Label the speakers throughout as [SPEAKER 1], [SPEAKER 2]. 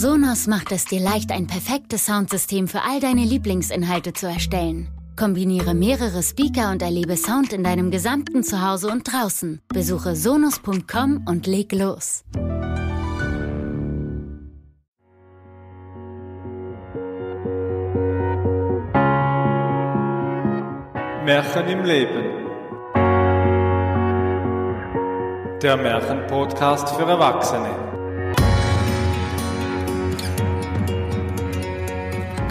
[SPEAKER 1] Sonos macht es dir leicht, ein perfektes Soundsystem für all deine Lieblingsinhalte zu erstellen. Kombiniere mehrere Speaker und erlebe Sound in deinem gesamten Zuhause und draußen. Besuche sonos.com und leg los.
[SPEAKER 2] Märchen im Leben. Der Märchenpodcast für Erwachsene.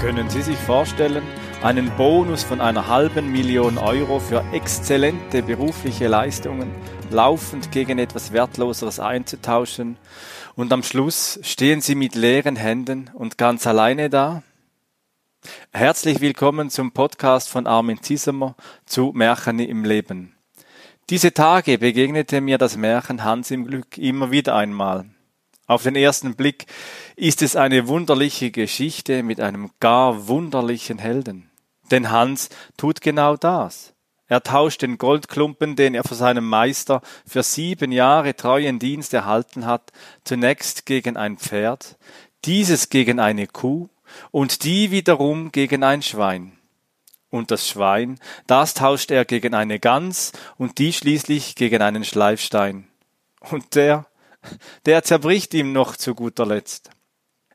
[SPEAKER 2] Können Sie sich vorstellen, einen Bonus von einer halben Million Euro für exzellente berufliche Leistungen laufend gegen etwas Wertloseres einzutauschen und am Schluss stehen Sie mit leeren Händen und ganz alleine da? Herzlich willkommen zum Podcast von Armin Ziesemer zu Märchen im Leben. Diese Tage begegnete mir das Märchen Hans im Glück immer wieder einmal. Auf den ersten Blick ist es eine wunderliche Geschichte mit einem gar wunderlichen Helden. Denn Hans tut genau das. Er tauscht den Goldklumpen, den er von seinem Meister für sieben Jahre treuen Dienst erhalten hat, zunächst gegen ein Pferd, dieses gegen eine Kuh und die wiederum gegen ein Schwein. Und das Schwein, das tauscht er gegen eine Gans und die schließlich gegen einen Schleifstein. Und der, der zerbricht ihm noch zu guter Letzt.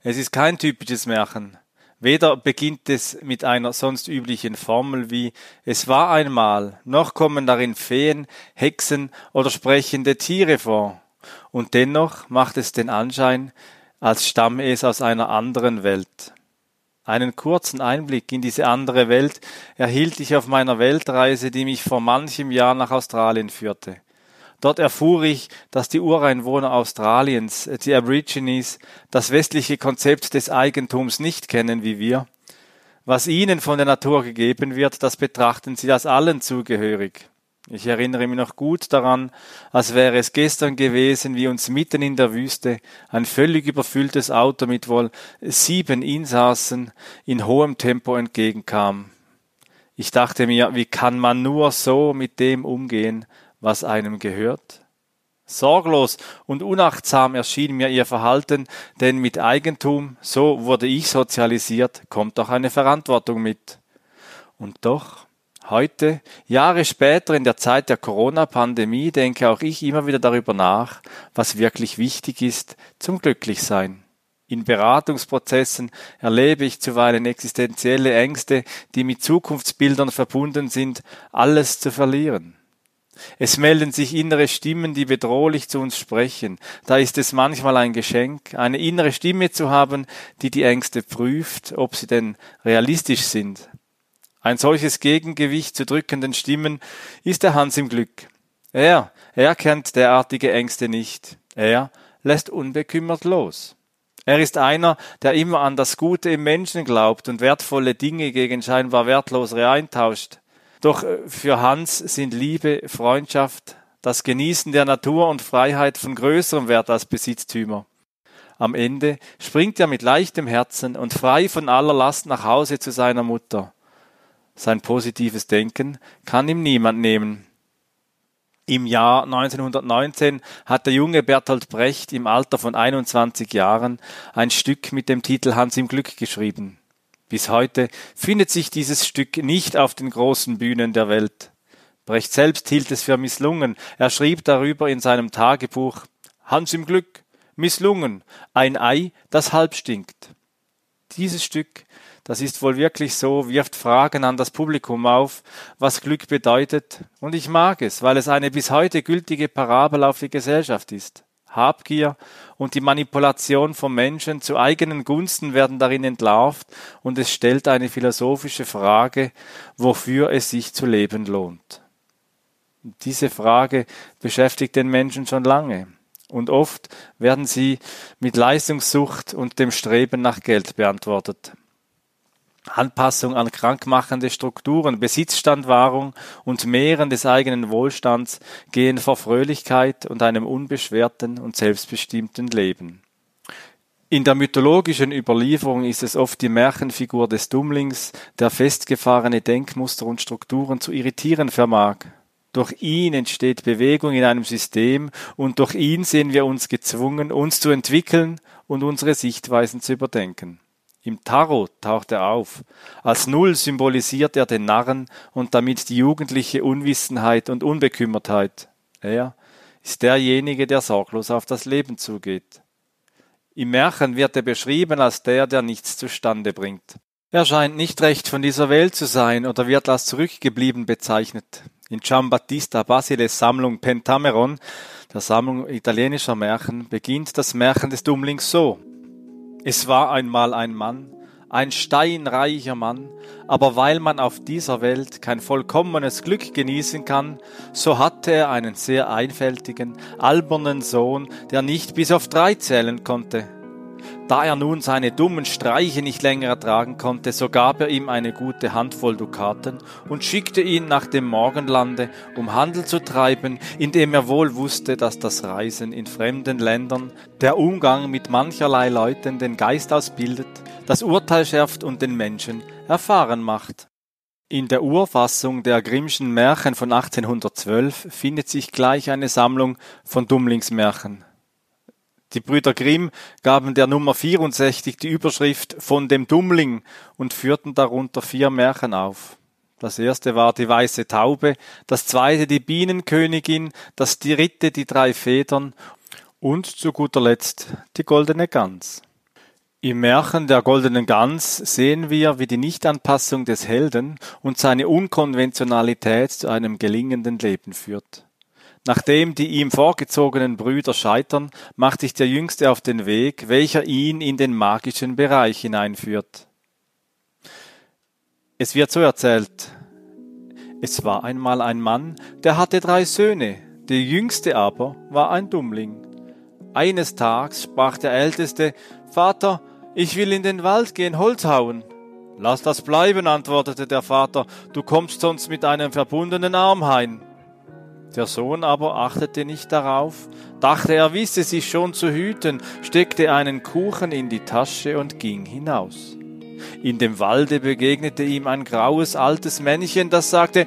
[SPEAKER 2] Es ist kein typisches Märchen. Weder beginnt es mit einer sonst üblichen Formel wie es war einmal, noch kommen darin Feen, Hexen oder sprechende Tiere vor. Und dennoch macht es den Anschein, als stamme es aus einer anderen Welt. Einen kurzen Einblick in diese andere Welt erhielt ich auf meiner Weltreise, die mich vor manchem Jahr nach Australien führte. Dort erfuhr ich, dass die Ureinwohner Australiens, die Aborigines, das westliche Konzept des Eigentums nicht kennen wie wir. Was ihnen von der Natur gegeben wird, das betrachten sie als allen zugehörig. Ich erinnere mich noch gut daran, als wäre es gestern gewesen, wie uns mitten in der Wüste ein völlig überfülltes Auto mit wohl sieben Insassen in hohem Tempo entgegenkam. Ich dachte mir, wie kann man nur so mit dem umgehen, was einem gehört? Sorglos und unachtsam erschien mir ihr Verhalten, denn mit Eigentum, so wurde ich sozialisiert, kommt doch eine Verantwortung mit. Und doch, heute, Jahre später in der Zeit der Corona-Pandemie, denke auch ich immer wieder darüber nach, was wirklich wichtig ist zum Glücklichsein. In Beratungsprozessen erlebe ich zuweilen existenzielle Ängste, die mit Zukunftsbildern verbunden sind, alles zu verlieren. Es melden sich innere Stimmen, die bedrohlich zu uns sprechen. Da ist es manchmal ein Geschenk, eine innere Stimme zu haben, die die Ängste prüft, ob sie denn realistisch sind. Ein solches Gegengewicht zu drückenden Stimmen ist der Hans im Glück. Er, er kennt derartige Ängste nicht. Er lässt unbekümmert los. Er ist einer, der immer an das Gute im Menschen glaubt und wertvolle Dinge gegen scheinbar wertlosere eintauscht. Doch äh, für Hans sind Liebe, Freundschaft, das Genießen der Natur und Freiheit von größerem Wert als Besitztümer. Am Ende springt er mit leichtem Herzen und frei von aller Last nach Hause zu seiner Mutter. Sein positives Denken kann ihm niemand nehmen. Im Jahr 1919 hat der junge Bertolt Brecht im Alter von 21 Jahren ein Stück mit dem Titel Hans im Glück geschrieben. Bis heute findet sich dieses Stück nicht auf den großen Bühnen der Welt. Brecht selbst hielt es für misslungen. Er schrieb darüber in seinem Tagebuch Hans im Glück, misslungen, ein Ei, das halb stinkt. Dieses Stück, das ist wohl wirklich so, wirft Fragen an das Publikum auf, was Glück bedeutet, und ich mag es, weil es eine bis heute gültige Parabel auf die Gesellschaft ist. Habgier und die Manipulation von Menschen zu eigenen Gunsten werden darin entlarvt und es stellt eine philosophische Frage, wofür es sich zu leben lohnt. Diese Frage beschäftigt den Menschen schon lange und oft werden sie mit Leistungssucht und dem Streben nach Geld beantwortet. Anpassung an krankmachende Strukturen, Besitzstandwahrung und Mehren des eigenen Wohlstands gehen vor Fröhlichkeit und einem unbeschwerten und selbstbestimmten Leben. In der mythologischen Überlieferung ist es oft die Märchenfigur des Dummlings, der festgefahrene Denkmuster und Strukturen zu irritieren vermag. Durch ihn entsteht Bewegung in einem System und durch ihn sehen wir uns gezwungen, uns zu entwickeln und unsere Sichtweisen zu überdenken. Im Tarot taucht er auf. Als Null symbolisiert er den Narren und damit die jugendliche Unwissenheit und Unbekümmertheit. Er ist derjenige, der sorglos auf das Leben zugeht. Im Märchen wird er beschrieben als der, der nichts zustande bringt. Er scheint nicht recht von dieser Welt zu sein oder wird als zurückgeblieben bezeichnet. In Giambattista Basiles Sammlung Pentameron, der Sammlung italienischer Märchen, beginnt das Märchen des Dummlings so. Es war einmal ein Mann, ein steinreicher Mann, aber weil man auf dieser Welt kein vollkommenes Glück genießen kann, so hatte er einen sehr einfältigen, albernen Sohn, der nicht bis auf drei zählen konnte. Da er nun seine dummen Streiche nicht länger ertragen konnte, so gab er ihm eine gute Handvoll Dukaten und schickte ihn nach dem Morgenlande, um Handel zu treiben, indem er wohl wusste, dass das Reisen in fremden Ländern, der Umgang mit mancherlei Leuten den Geist ausbildet, das Urteil schärft und den Menschen erfahren macht. In der Urfassung der Grimmschen Märchen von 1812 findet sich gleich eine Sammlung von Dummlingsmärchen. Die Brüder Grimm gaben der Nummer 64 die Überschrift von dem Dummling und führten darunter vier Märchen auf. Das erste war die weiße Taube, das zweite die Bienenkönigin, das dritte die drei Federn und zu guter Letzt die goldene Gans. Im Märchen der goldenen Gans sehen wir, wie die Nichtanpassung des Helden und seine Unkonventionalität zu einem gelingenden Leben führt. Nachdem die ihm vorgezogenen Brüder scheitern, macht sich der Jüngste auf den Weg, welcher ihn in den magischen Bereich hineinführt. Es wird so erzählt, es war einmal ein Mann, der hatte drei Söhne, der jüngste aber war ein Dummling. Eines Tages sprach der Älteste, Vater, ich will in den Wald gehen, Holz hauen. Lass das bleiben, antwortete der Vater, du kommst sonst mit einem verbundenen Arm heim. Der Sohn aber achtete nicht darauf, dachte er wisse sich schon zu hüten, steckte einen Kuchen in die Tasche und ging hinaus. In dem Walde begegnete ihm ein graues altes Männchen, das sagte,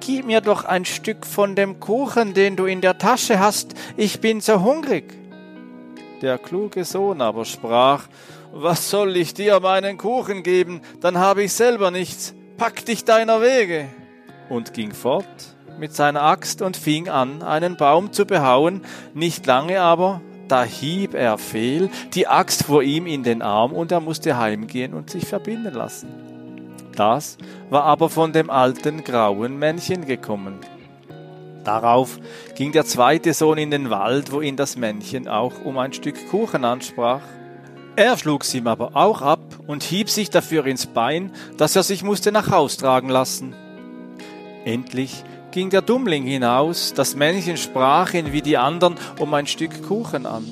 [SPEAKER 2] Gib mir doch ein Stück von dem Kuchen, den du in der Tasche hast, ich bin so hungrig. Der kluge Sohn aber sprach, Was soll ich dir meinen Kuchen geben, dann habe ich selber nichts, pack dich deiner Wege. Und ging fort mit seiner Axt und fing an, einen Baum zu behauen, nicht lange aber, da hieb er fehl, die Axt vor ihm in den Arm und er musste heimgehen und sich verbinden lassen. Das war aber von dem alten grauen Männchen gekommen. Darauf ging der zweite Sohn in den Wald, wo ihn das Männchen auch um ein Stück Kuchen ansprach. Er schlug's ihm aber auch ab und hieb sich dafür ins Bein, dass er sich musste nach Haus tragen lassen. Endlich ging der Dummling hinaus, das Männchen sprach ihn wie die anderen um ein Stück Kuchen an.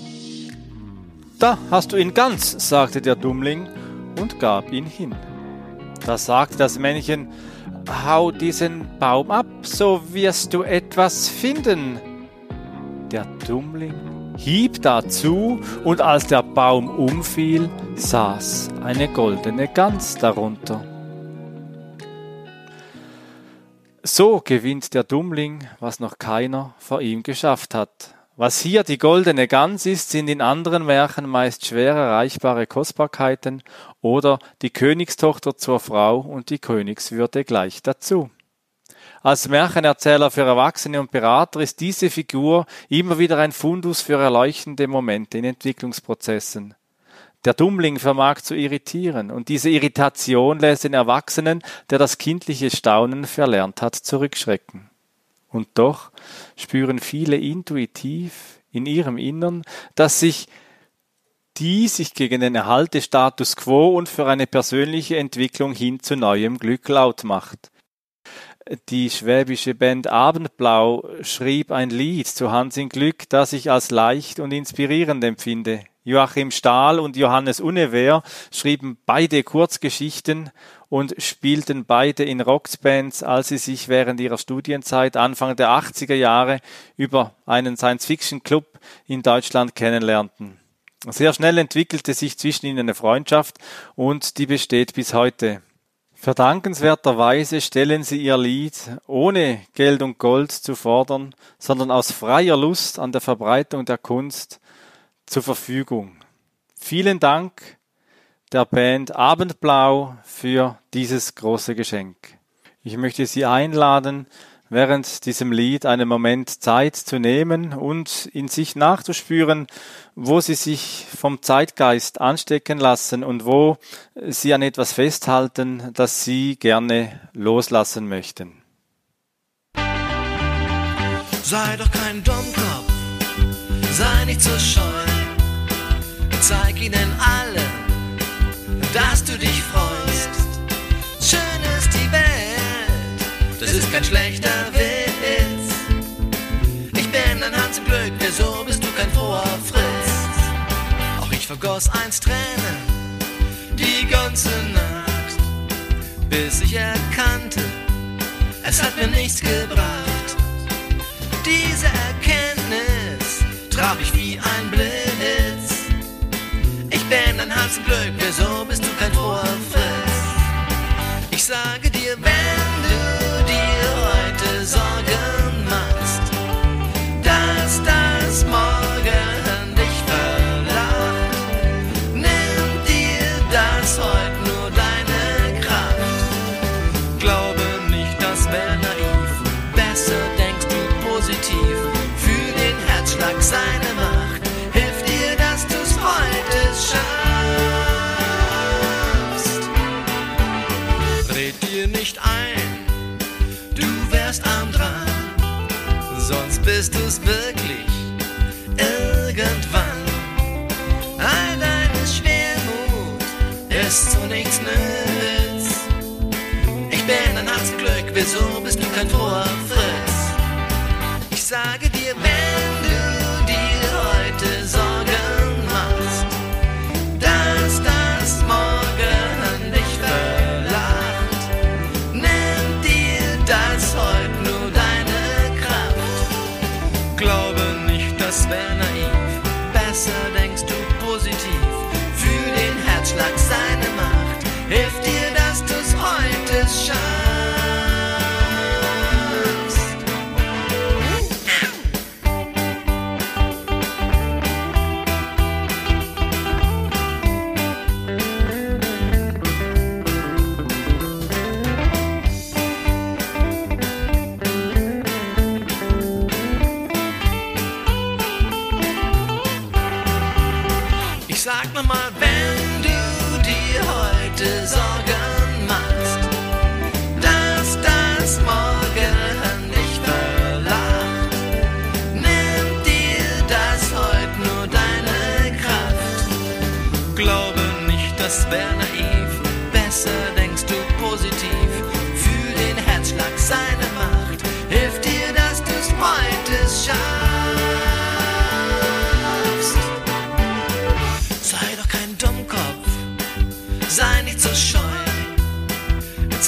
[SPEAKER 2] Da hast du ihn ganz, sagte der Dummling und gab ihn hin. Da sagte das Männchen, hau diesen Baum ab, so wirst du etwas finden. Der Dummling hieb dazu, und als der Baum umfiel, saß eine goldene Gans darunter. So gewinnt der Dummling, was noch keiner vor ihm geschafft hat. Was hier die goldene Gans ist, sind in anderen Märchen meist schwer erreichbare Kostbarkeiten oder die Königstochter zur Frau und die Königswürde gleich dazu. Als Märchenerzähler für Erwachsene und Berater ist diese Figur immer wieder ein Fundus für erleuchtende Momente in Entwicklungsprozessen. Der Dummling vermag zu irritieren, und diese Irritation lässt den Erwachsenen, der das kindliche Staunen verlernt hat, zurückschrecken. Und doch spüren viele intuitiv in ihrem Innern, dass sich die sich gegen den Erhalt des Status quo und für eine persönliche Entwicklung hin zu neuem Glück laut macht. Die schwäbische Band Abendblau schrieb ein Lied zu Hans in Glück, das ich als leicht und inspirierend empfinde. Joachim Stahl und Johannes Unewer schrieben beide Kurzgeschichten und spielten beide in Rockbands, als sie sich während ihrer Studienzeit Anfang der 80er Jahre über einen Science-Fiction-Club in Deutschland kennenlernten. Sehr schnell entwickelte sich zwischen ihnen eine Freundschaft und die besteht bis heute. Verdankenswerterweise stellen sie ihr Lied ohne Geld und Gold zu fordern, sondern aus freier Lust an der Verbreitung der Kunst zur Verfügung. Vielen Dank der Band Abendblau für dieses große Geschenk. Ich möchte Sie einladen, während diesem Lied einen Moment Zeit zu nehmen und in sich nachzuspüren, wo Sie sich vom Zeitgeist anstecken lassen und wo Sie an etwas festhalten, das Sie gerne loslassen möchten.
[SPEAKER 3] Sei doch kein Dummkopf, sei nicht so scheu, zeig ihnen allen, dass du dich freust. Schön ist die Welt, das ist kein schlechter Witz. Ich bin ein Hans im Glück, wieso bist du kein froher Fritz? Auch ich vergoss einst Tränen, die ganze Nacht, bis ich erkannte, es hat mir nichts gebracht. Diese Erkenntnis traf ich wie ein im Glück, wieso bist du's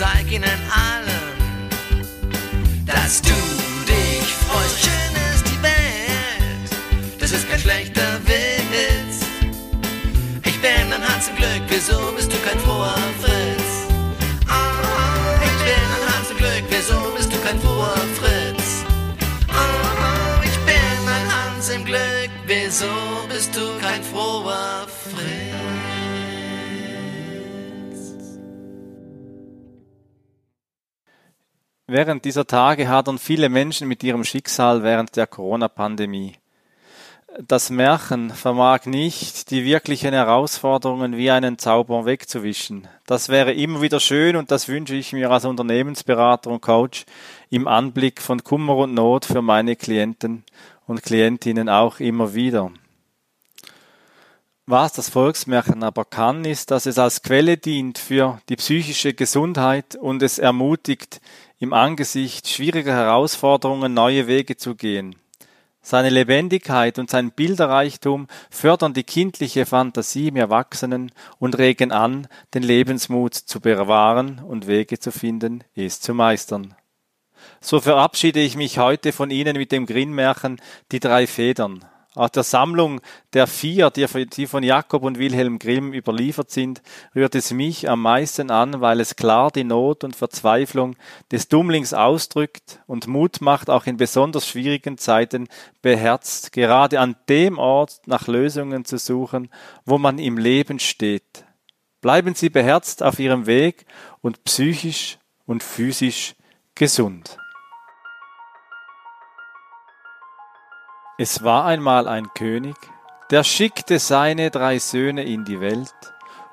[SPEAKER 3] Zeig ihnen allen, dass du dich freust. Schön ist die Welt, das ist kein schlechter Witz. Ich bin ein Hans im Glück, wieso bist du kein froher Fritz? Ah, ich bin ein Hans im Glück, wieso bist du kein froher Fritz? Ah, ich bin ein Hans im Glück, wieso bist du
[SPEAKER 2] Während dieser Tage hadern viele Menschen mit ihrem Schicksal während der Corona-Pandemie. Das Märchen vermag nicht, die wirklichen Herausforderungen wie einen Zauber wegzuwischen. Das wäre immer wieder schön und das wünsche ich mir als Unternehmensberater und Coach im Anblick von Kummer und Not für meine Klienten und Klientinnen auch immer wieder. Was das Volksmärchen aber kann, ist, dass es als Quelle dient für die psychische Gesundheit und es ermutigt, im Angesicht schwieriger Herausforderungen neue Wege zu gehen. Seine Lebendigkeit und sein Bilderreichtum fördern die kindliche Fantasie im Erwachsenen und regen an, den Lebensmut zu bewahren und Wege zu finden, es zu meistern. So verabschiede ich mich heute von Ihnen mit dem Grinnmärchen Die drei Federn. Aus der Sammlung der vier, die von Jakob und Wilhelm Grimm überliefert sind, rührt es mich am meisten an, weil es klar die Not und Verzweiflung des Dummlings ausdrückt und Mut macht, auch in besonders schwierigen Zeiten beherzt, gerade an dem Ort nach Lösungen zu suchen, wo man im Leben steht. Bleiben Sie beherzt auf Ihrem Weg und psychisch und physisch gesund. Es war einmal ein König, der schickte seine drei Söhne in die Welt,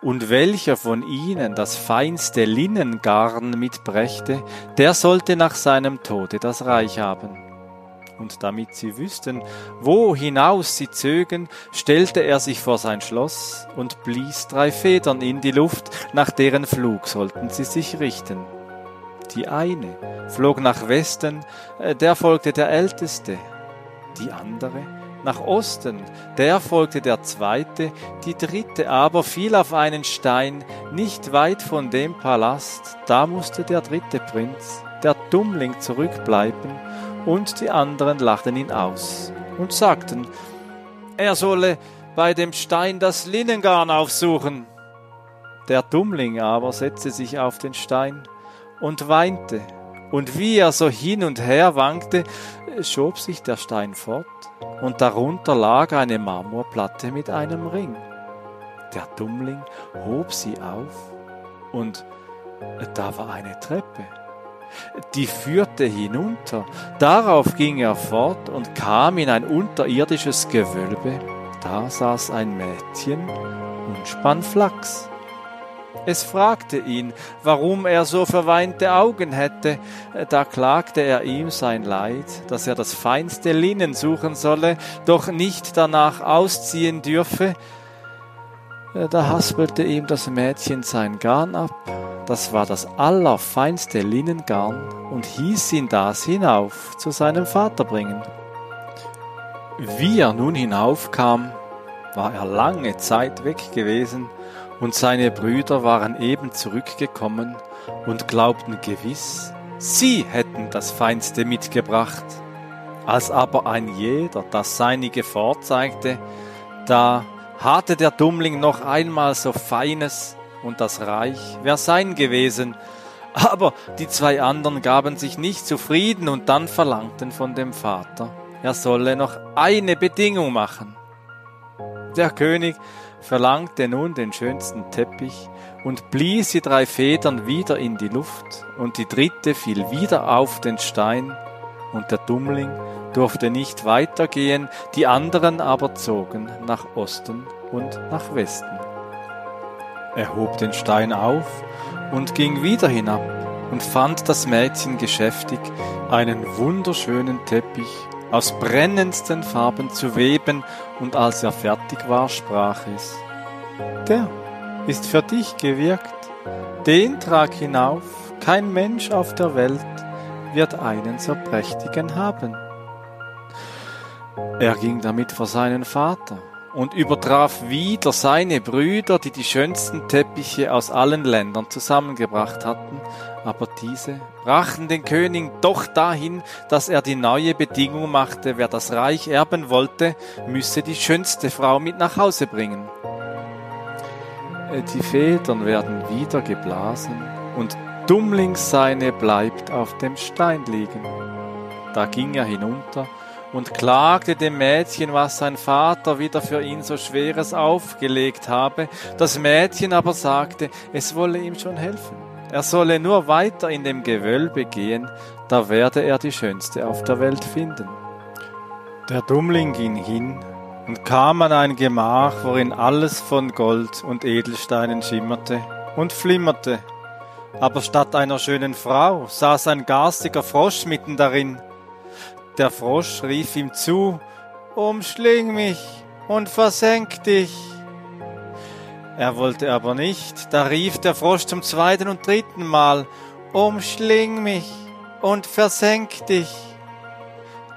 [SPEAKER 2] und welcher von ihnen das feinste Linnengarn mitbrächte, der sollte nach seinem Tode das Reich haben. Und damit sie wüssten, wo hinaus sie zögen, stellte er sich vor sein Schloss und blies drei Federn in die Luft, nach deren Flug sollten sie sich richten. Die eine flog nach Westen, äh, der folgte der Älteste, die andere nach Osten, der folgte der zweite, die dritte aber fiel auf einen Stein nicht weit von dem Palast, da musste der dritte Prinz, der Dummling, zurückbleiben, und die anderen lachten ihn aus und sagten, er solle bei dem Stein das Linnengarn aufsuchen. Der Dummling aber setzte sich auf den Stein und weinte, und wie er so hin und her wankte, schob sich der Stein fort, und darunter lag eine Marmorplatte mit einem Ring. Der Dummling hob sie auf, und da war eine Treppe. Die führte hinunter, darauf ging er fort und kam in ein unterirdisches Gewölbe, da saß ein Mädchen und spann Flachs. Es fragte ihn, warum er so verweinte Augen hätte. Da klagte er ihm sein Leid, dass er das feinste Linnen suchen solle, doch nicht danach ausziehen dürfe. Da haspelte ihm das Mädchen sein Garn ab, das war das allerfeinste Linnengarn, und hieß ihn das hinauf zu seinem Vater bringen. Wie er nun hinaufkam, war er lange Zeit weg gewesen, und seine Brüder waren eben zurückgekommen und glaubten gewiss, sie hätten das Feinste mitgebracht. Als aber ein jeder das Seinige vorzeigte, da hatte der Dummling noch einmal so Feines, und das Reich wär sein gewesen, aber die zwei anderen gaben sich nicht zufrieden und dann verlangten von dem Vater, er solle noch eine Bedingung machen. Der König verlangte nun den schönsten Teppich und blies die drei Federn wieder in die Luft, und die dritte fiel wieder auf den Stein, und der Dummling durfte nicht weitergehen, die anderen aber zogen nach Osten und nach Westen. Er hob den Stein auf und ging wieder hinab und fand das Mädchen geschäftig, einen wunderschönen Teppich aus brennendsten Farben zu weben, und als er fertig war, sprach es, Der ist für dich gewirkt, den trag hinauf, kein Mensch auf der Welt wird einen so prächtigen haben. Er ging damit vor seinen Vater und übertraf wieder seine Brüder, die die schönsten Teppiche aus allen Ländern zusammengebracht hatten, aber diese brachten den König doch dahin, dass er die neue Bedingung machte, wer das Reich erben wollte, müsse die schönste Frau mit nach Hause bringen. Äh, die Federn werden wieder geblasen und Dummlings seine bleibt auf dem Stein liegen. Da ging er hinunter und klagte dem Mädchen, was sein Vater wieder für ihn so Schweres aufgelegt habe. Das Mädchen aber sagte, es wolle ihm schon helfen. Er solle nur weiter in dem Gewölbe gehen, da werde er die Schönste auf der Welt finden. Der Dummling ging hin und kam an ein Gemach, worin alles von Gold und Edelsteinen schimmerte und flimmerte. Aber statt einer schönen Frau saß ein garstiger Frosch mitten darin. Der Frosch rief ihm zu, Umschling mich und versenk dich. Er wollte aber nicht, da rief der Frosch zum zweiten und dritten Mal, Umschling mich und versenk dich.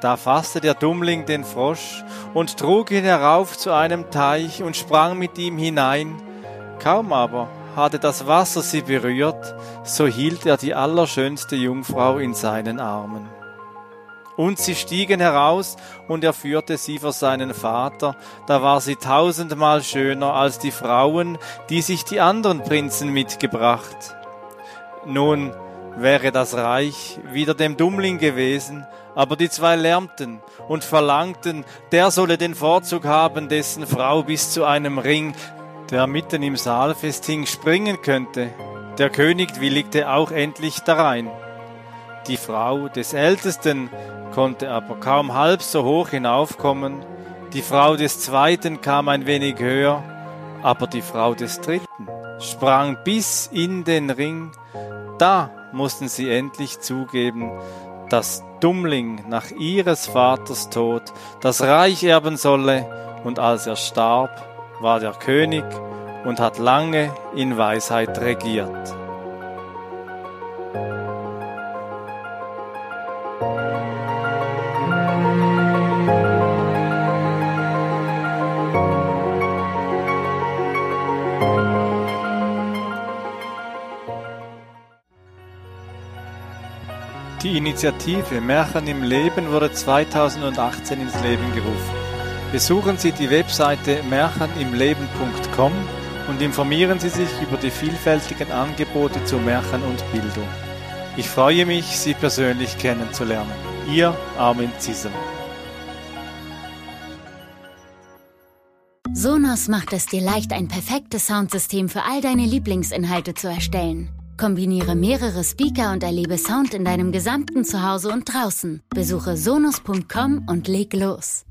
[SPEAKER 2] Da fasste der Dummling den Frosch und trug ihn herauf zu einem Teich und sprang mit ihm hinein. Kaum aber hatte das Wasser sie berührt, so hielt er die allerschönste Jungfrau in seinen Armen. Und sie stiegen heraus, und er führte sie vor seinen Vater. Da war sie tausendmal schöner als die Frauen, die sich die anderen Prinzen mitgebracht. Nun wäre das Reich wieder dem Dummling gewesen, aber die zwei lärmten und verlangten, der solle den Vorzug haben, dessen Frau bis zu einem Ring, der mitten im Saalfest hing, springen könnte. Der König willigte auch endlich darein. Die Frau des Ältesten konnte aber kaum halb so hoch hinaufkommen, die Frau des Zweiten kam ein wenig höher, aber die Frau des Dritten sprang bis in den Ring, da mussten sie endlich zugeben, dass Dummling nach ihres Vaters Tod das Reich erben solle, und als er starb, war der König und hat lange in Weisheit regiert. Die Initiative Märchen im Leben wurde 2018 ins Leben gerufen. Besuchen Sie die Webseite märchenimleben.com und informieren Sie sich über die vielfältigen Angebote zu Märchen und Bildung. Ich freue mich, Sie persönlich kennenzulernen. Ihr Armin Zisem.
[SPEAKER 1] Sonos macht es dir leicht, ein perfektes Soundsystem für all deine Lieblingsinhalte zu erstellen. Kombiniere mehrere Speaker und erlebe Sound in deinem gesamten Zuhause und draußen. Besuche sonos.com und leg los.